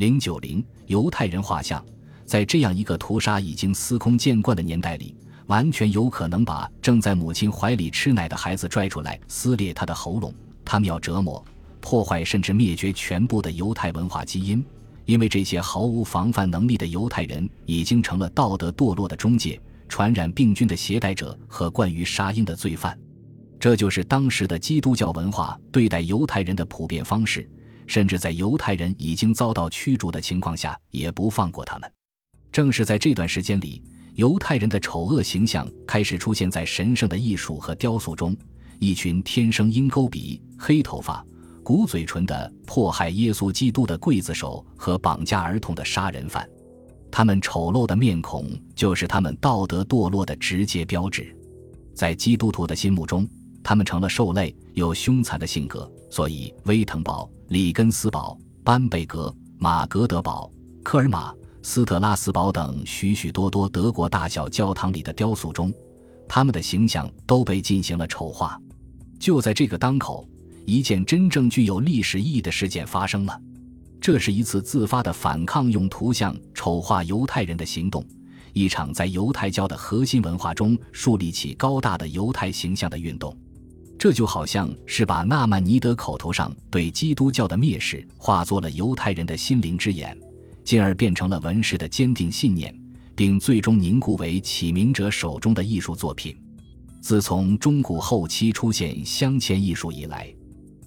零九零犹太人画像，在这样一个屠杀已经司空见惯的年代里，完全有可能把正在母亲怀里吃奶的孩子拽出来，撕裂他的喉咙。他们要折磨、破坏甚至灭绝全部的犹太文化基因，因为这些毫无防范能力的犹太人已经成了道德堕落的中介、传染病菌的携带者和惯于杀婴的罪犯。这就是当时的基督教文化对待犹太人的普遍方式。甚至在犹太人已经遭到驱逐的情况下，也不放过他们。正是在这段时间里，犹太人的丑恶形象开始出现在神圣的艺术和雕塑中。一群天生鹰钩鼻、黑头发、鼓嘴唇的迫害耶稣基督的刽子手和绑架儿童的杀人犯，他们丑陋的面孔就是他们道德堕落的直接标志。在基督徒的心目中，他们成了兽类，有凶残的性格，所以威腾堡。里根斯堡、班贝格、马格德堡、科尔玛、斯特拉斯堡等许许多多德国大小教堂里的雕塑中，他们的形象都被进行了丑化。就在这个当口，一件真正具有历史意义的事件发生了。这是一次自发的反抗用图像丑化犹太人的行动，一场在犹太教的核心文化中树立起高大的犹太形象的运动。这就好像是把纳曼尼德口头上对基督教的蔑视化作了犹太人的心灵之眼，进而变成了文士的坚定信念，并最终凝固为启明者手中的艺术作品。自从中古后期出现镶嵌艺术以来，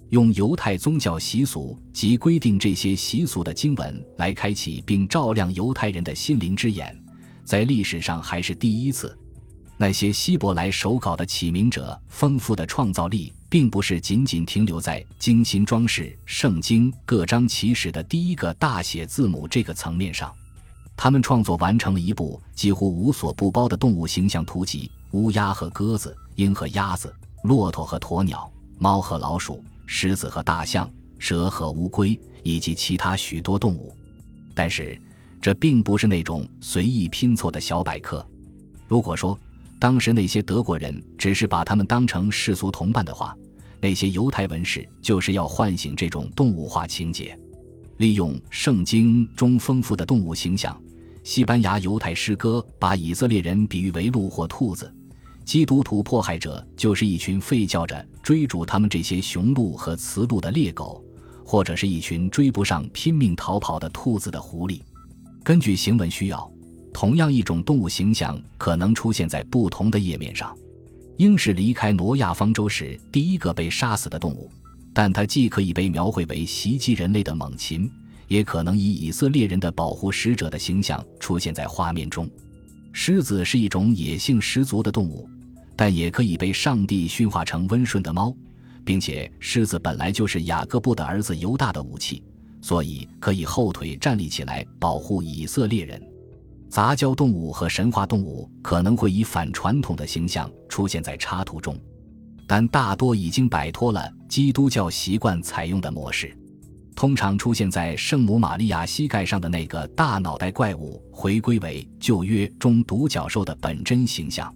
用犹太宗教习俗及规定这些习俗的经文来开启并照亮犹太人的心灵之眼，在历史上还是第一次。那些希伯来手稿的起名者丰富的创造力，并不是仅仅停留在精心装饰圣经各章起始的第一个大写字母这个层面上。他们创作完成了一部几乎无所不包的动物形象图集：乌鸦和鸽子，鹰和鸭子，骆驼和鸵鸟，猫和老鼠，狮子和大象，蛇和乌龟，以及其他许多动物。但是，这并不是那种随意拼凑的小百科。如果说，当时那些德国人只是把他们当成世俗同伴的话，那些犹太文士就是要唤醒这种动物化情节，利用圣经中丰富的动物形象。西班牙犹太诗歌把以色列人比喻为鹿或兔子，基督徒迫害者就是一群吠叫着追逐他们这些雄鹿和雌鹿的猎狗，或者是一群追不上拼命逃跑的兔子的狐狸。根据行文需要。同样一种动物形象可能出现在不同的页面上。鹰是离开挪亚方舟时第一个被杀死的动物，但它既可以被描绘为袭击人类的猛禽，也可能以以色列人的保护使者的形象出现在画面中。狮子是一种野性十足的动物，但也可以被上帝驯化成温顺的猫，并且狮子本来就是雅各布的儿子犹大的武器，所以可以后腿站立起来保护以色列人。杂交动物和神话动物可能会以反传统的形象出现在插图中，但大多已经摆脱了基督教习惯采用的模式。通常出现在圣母玛利亚膝盖上的那个大脑袋怪物，回归为旧约中独角兽的本真形象。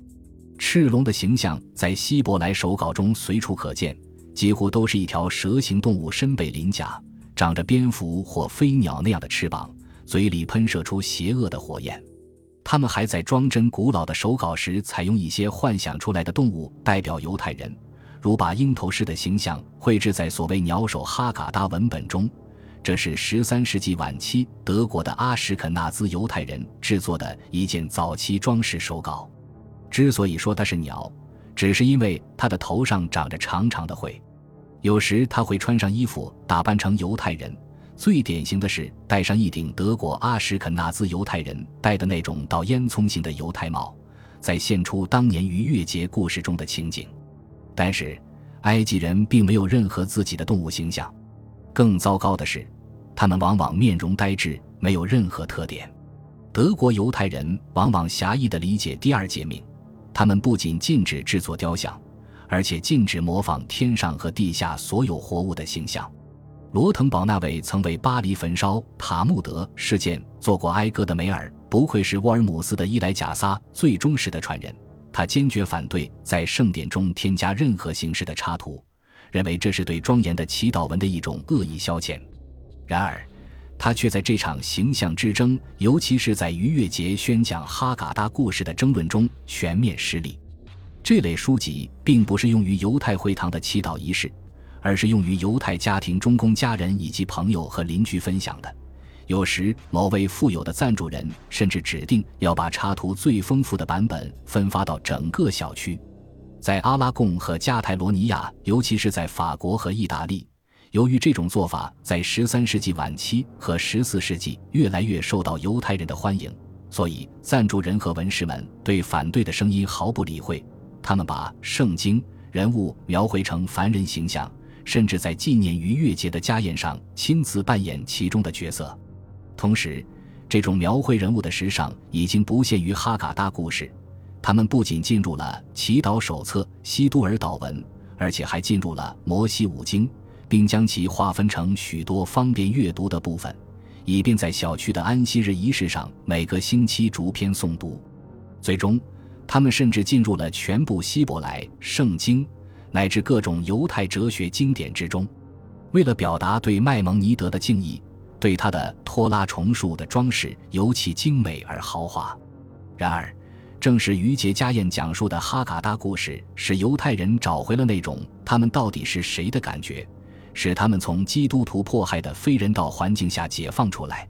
赤龙的形象在希伯来手稿中随处可见，几乎都是一条蛇形动物，身背鳞甲，长着蝙蝠或飞鸟那样的翅膀。嘴里喷射出邪恶的火焰，他们还在装帧古老的手稿时采用一些幻想出来的动物代表犹太人，如把鹰头狮的形象绘制在所谓鸟首哈嘎达文本中。这是十三世纪晚期德国的阿什肯纳兹犹太人制作的一件早期装饰手稿。之所以说它是鸟，只是因为它的头上长着长长的喙。有时他会穿上衣服，打扮成犹太人。最典型的是戴上一顶德国阿什肯纳兹犹太人戴的那种倒烟囱型的犹太帽，再现出当年逾越节故事中的情景。但是，埃及人并没有任何自己的动物形象。更糟糕的是，他们往往面容呆滞，没有任何特点。德国犹太人往往狭义地理解第二诫命，他们不仅禁止制作雕像，而且禁止模仿天上和地下所有活物的形象。罗腾堡那位曾为巴黎焚烧塔木德事件做过哀歌的梅尔，不愧是沃尔姆斯的伊莱贾撒最忠实的传人。他坚决反对在圣典中添加任何形式的插图，认为这是对庄严的祈祷文的一种恶意消遣。然而，他却在这场形象之争，尤其是在逾越节宣讲哈嘎达故事的争论中全面失利。这类书籍并不是用于犹太会堂的祈祷仪式，而是用于犹太家庭中供家人以及朋友和邻居分享的。有时，某位富有的赞助人甚至指定要把插图最丰富的版本分发到整个小区。在阿拉贡和加泰罗尼亚，尤其是在法国和意大利。由于这种做法在十三世纪晚期和十四世纪越来越受到犹太人的欢迎，所以赞助人和文士们对反对的声音毫不理会。他们把圣经人物描绘成凡人形象，甚至在纪念逾越节的家宴上亲自扮演其中的角色。同时，这种描绘人物的时尚已经不限于哈嘎达故事，他们不仅进入了祈祷手册西都尔祷文，而且还进入了摩西五经。并将其划分成许多方便阅读的部分，以便在小区的安息日仪式上每个星期逐篇诵读。最终，他们甚至进入了全部希伯来圣经乃至各种犹太哲学经典之中。为了表达对麦蒙尼德的敬意，对他的托拉重树的装饰尤其精美而豪华。然而，正是于杰家宴讲述的哈嘎达故事，使犹太人找回了那种他们到底是谁的感觉。使他们从基督徒迫害的非人道环境下解放出来，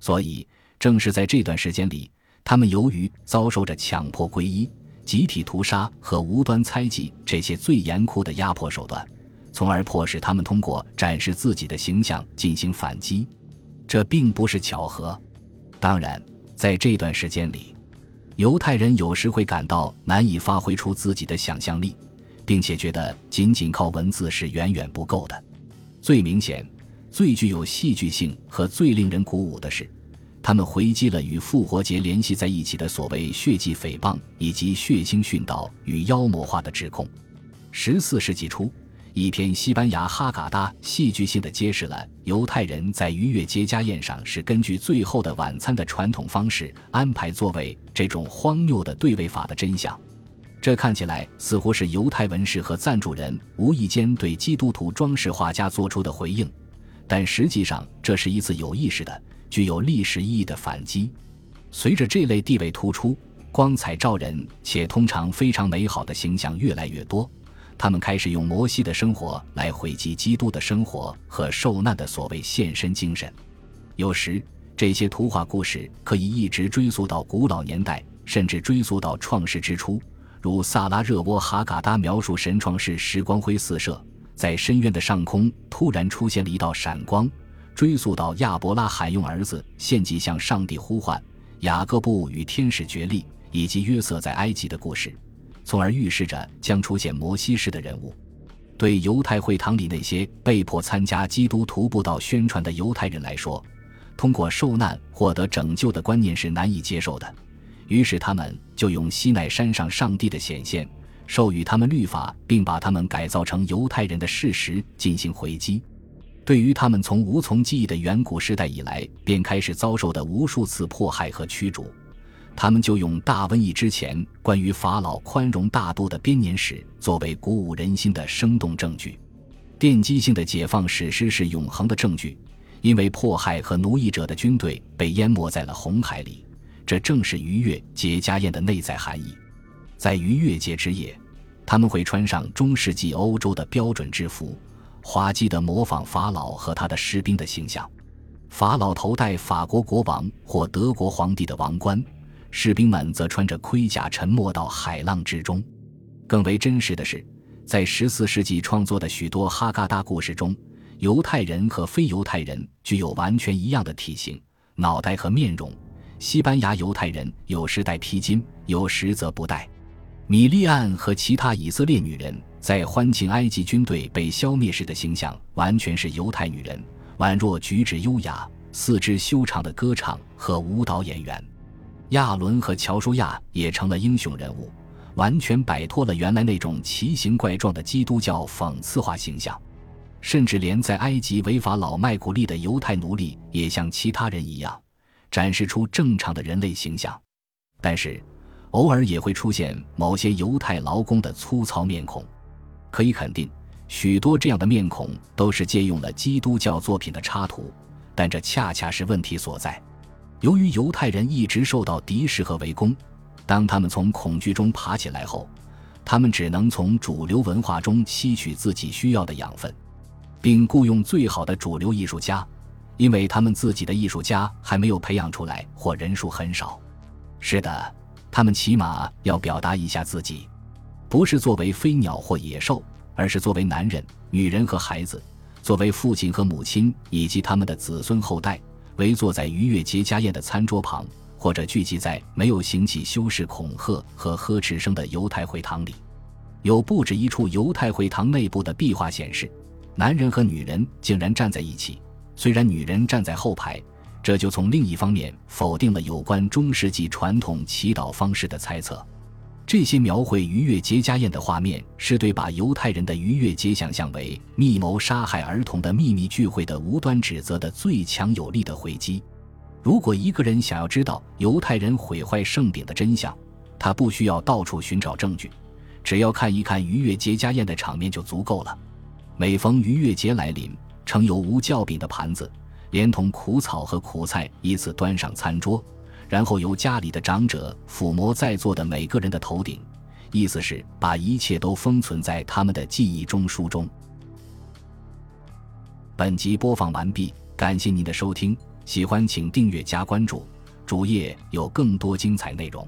所以正是在这段时间里，他们由于遭受着强迫皈依、集体屠杀和无端猜忌这些最严酷的压迫手段，从而迫使他们通过展示自己的形象进行反击。这并不是巧合。当然，在这段时间里，犹太人有时会感到难以发挥出自己的想象力，并且觉得仅仅靠文字是远远不够的。最明显、最具有戏剧性和最令人鼓舞的是，他们回击了与复活节联系在一起的所谓血迹诽谤以及血腥殉道与妖魔化的指控。十四世纪初，一篇西班牙哈嘎达戏剧性的揭示了犹太人在逾越节家宴上是根据《最后的晚餐》的传统方式安排座位这种荒谬的对位法的真相。这看起来似乎是犹太文士和赞助人无意间对基督徒装饰画家做出的回应，但实际上这是一次有意识的、具有历史意义的反击。随着这类地位突出、光彩照人且通常非常美好的形象越来越多，他们开始用摩西的生活来回击基督的生活和受难的所谓献身精神。有时，这些图画故事可以一直追溯到古老年代，甚至追溯到创世之初。如萨拉热窝哈嘎达描述神创世时光辉四射，在深渊的上空突然出现了一道闪光，追溯到亚伯拉罕用儿子献祭向上帝呼唤，雅各布与天使决力，以及约瑟在埃及的故事，从而预示着将出现摩西式的人物。对犹太会堂里那些被迫参加基督徒布道宣传的犹太人来说，通过受难获得拯救的观念是难以接受的。于是他们就用西奈山上上帝的显现，授予他们律法，并把他们改造成犹太人的事实进行回击。对于他们从无从记忆的远古时代以来便开始遭受的无数次迫害和驱逐，他们就用大瘟疫之前关于法老宽容大度的编年史作为鼓舞人心的生动证据。奠基性的解放史诗是永恒的证据，因为迫害和奴役者的军队被淹没在了红海里。这正是逾越节家宴的内在含义。在逾越节之夜，他们会穿上中世纪欧洲的标准制服，滑稽地模仿法老和他的士兵的形象。法老头戴法国国王或德国皇帝的王冠，士兵们则穿着盔甲沉没到海浪之中。更为真实的是，在十四世纪创作的许多哈嘎达故事中，犹太人和非犹太人具有完全一样的体型、脑袋和面容。西班牙犹太人有时戴披巾，有时则不戴。米利安和其他以色列女人在欢庆埃及军队被消灭时的形象，完全是犹太女人，宛若举止优雅、四肢修长的歌唱和舞蹈演员。亚伦和乔舒亚也成了英雄人物，完全摆脱了原来那种奇形怪状的基督教讽刺化形象。甚至连在埃及违法老卖苦力的犹太奴隶，也像其他人一样。展示出正常的人类形象，但是偶尔也会出现某些犹太劳工的粗糙面孔。可以肯定，许多这样的面孔都是借用了基督教作品的插图，但这恰恰是问题所在。由于犹太人一直受到敌视和围攻，当他们从恐惧中爬起来后，他们只能从主流文化中吸取自己需要的养分，并雇佣最好的主流艺术家，因为他们自己的艺术家还没有培养出来或人数很少。是的，他们起码要表达一下自己，不是作为飞鸟或野兽，而是作为男人、女人和孩子，作为父亲和母亲以及他们的子孙后代。围坐在逾越节家宴的餐桌旁，或者聚集在没有行起修饰恐吓和呵斥声的犹太会堂里，有不止一处犹太会堂内部的壁画显示，男人和女人竟然站在一起。虽然女人站在后排，这就从另一方面否定了有关中世纪传统祈祷方式的猜测。这些描绘逾越节家宴的画面，是对把犹太人的逾越节想象为密谋杀害儿童的秘密聚会的无端指责的最强有力的回击。如果一个人想要知道犹太人毁坏圣饼的真相，他不需要到处寻找证据，只要看一看逾越节家宴的场面就足够了。每逢逾越节来临，盛有无酵饼的盘子，连同苦草和苦菜依次端上餐桌。然后由家里的长者抚摸在座的每个人的头顶，意思是把一切都封存在他们的记忆中书中。本集播放完毕，感谢您的收听，喜欢请订阅加关注，主页有更多精彩内容。